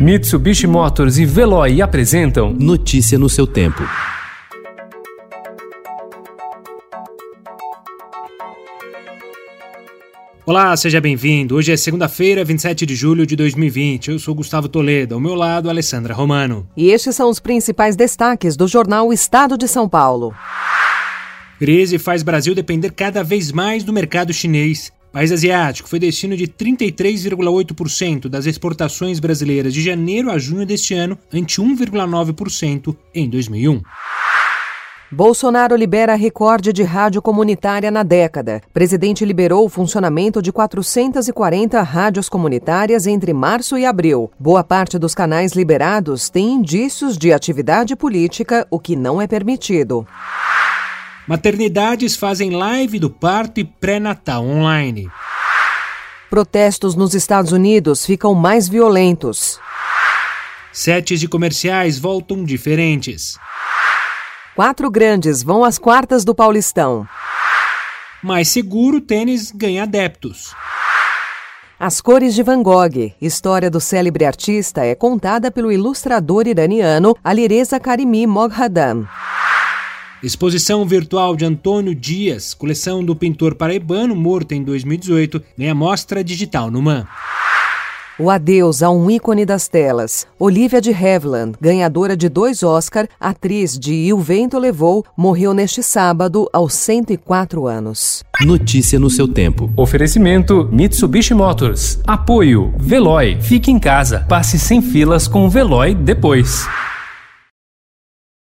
Mitsubishi Motors e Veloy apresentam Notícia no seu tempo. Olá, seja bem-vindo. Hoje é segunda-feira, 27 de julho de 2020. Eu sou Gustavo Toledo, ao meu lado, Alessandra Romano. E estes são os principais destaques do jornal Estado de São Paulo. Crise faz Brasil depender cada vez mais do mercado chinês. País asiático foi destino de 33,8% das exportações brasileiras de janeiro a junho deste ano, ante 1,9% em 2001. Bolsonaro libera recorde de rádio comunitária na década. Presidente liberou o funcionamento de 440 rádios comunitárias entre março e abril. Boa parte dos canais liberados tem indícios de atividade política, o que não é permitido. Maternidades fazem live do parto e pré-natal online. Protestos nos Estados Unidos ficam mais violentos. Sets de comerciais voltam diferentes. Quatro grandes vão às quartas do Paulistão. Mais seguro, tênis ganha adeptos. As Cores de Van Gogh, história do célebre artista, é contada pelo ilustrador iraniano Alireza Karimi Moghadam. Exposição virtual de Antônio Dias, coleção do pintor paraibano, morto em 2018, nem a mostra digital no MAN. O adeus a um ícone das telas. Olivia de Havilland, ganhadora de dois Oscar, atriz de E o Vento Levou, morreu neste sábado aos 104 anos. Notícia no seu tempo. Oferecimento Mitsubishi Motors. Apoio Veloy. Fique em casa. Passe sem filas com o Veloy depois.